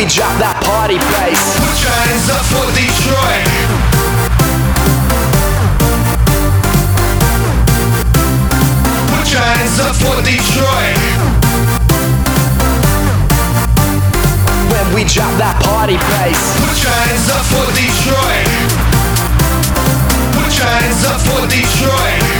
we drop that party bass. Put your hands up for Detroit. Put your hands up for Detroit. When we drop that party bass. Put your hands up for Detroit. Put your hands up for Detroit.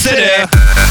city.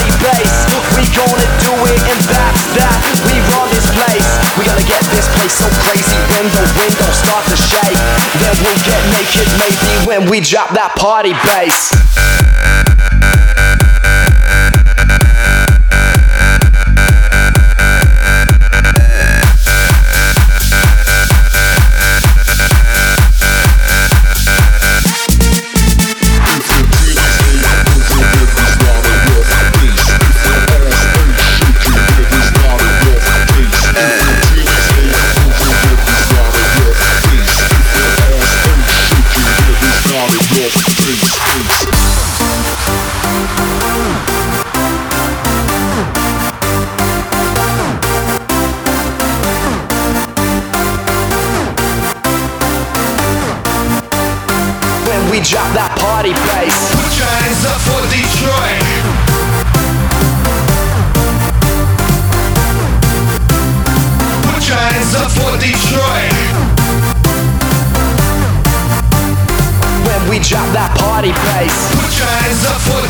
Party bass We gonna do it and that's that. We run this place. We gonna get this place so crazy When the windows start to shake. Then we'll get naked maybe When we drop that party bass. drop that party bass. Put your hands up for Detroit. Put your hands up for Detroit. When we drop that party bass. Put your hands up for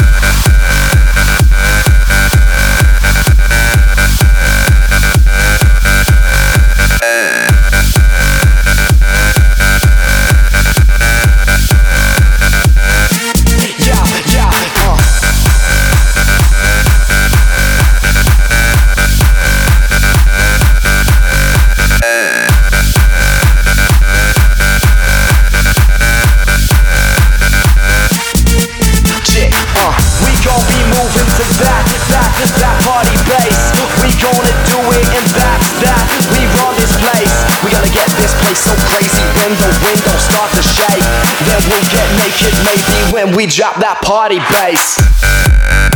Just that party bass We gonna do it, and that's that. We run this place. We gotta get this place so crazy when the windows start to shake. Then we'll get naked, maybe when we drop that party bass.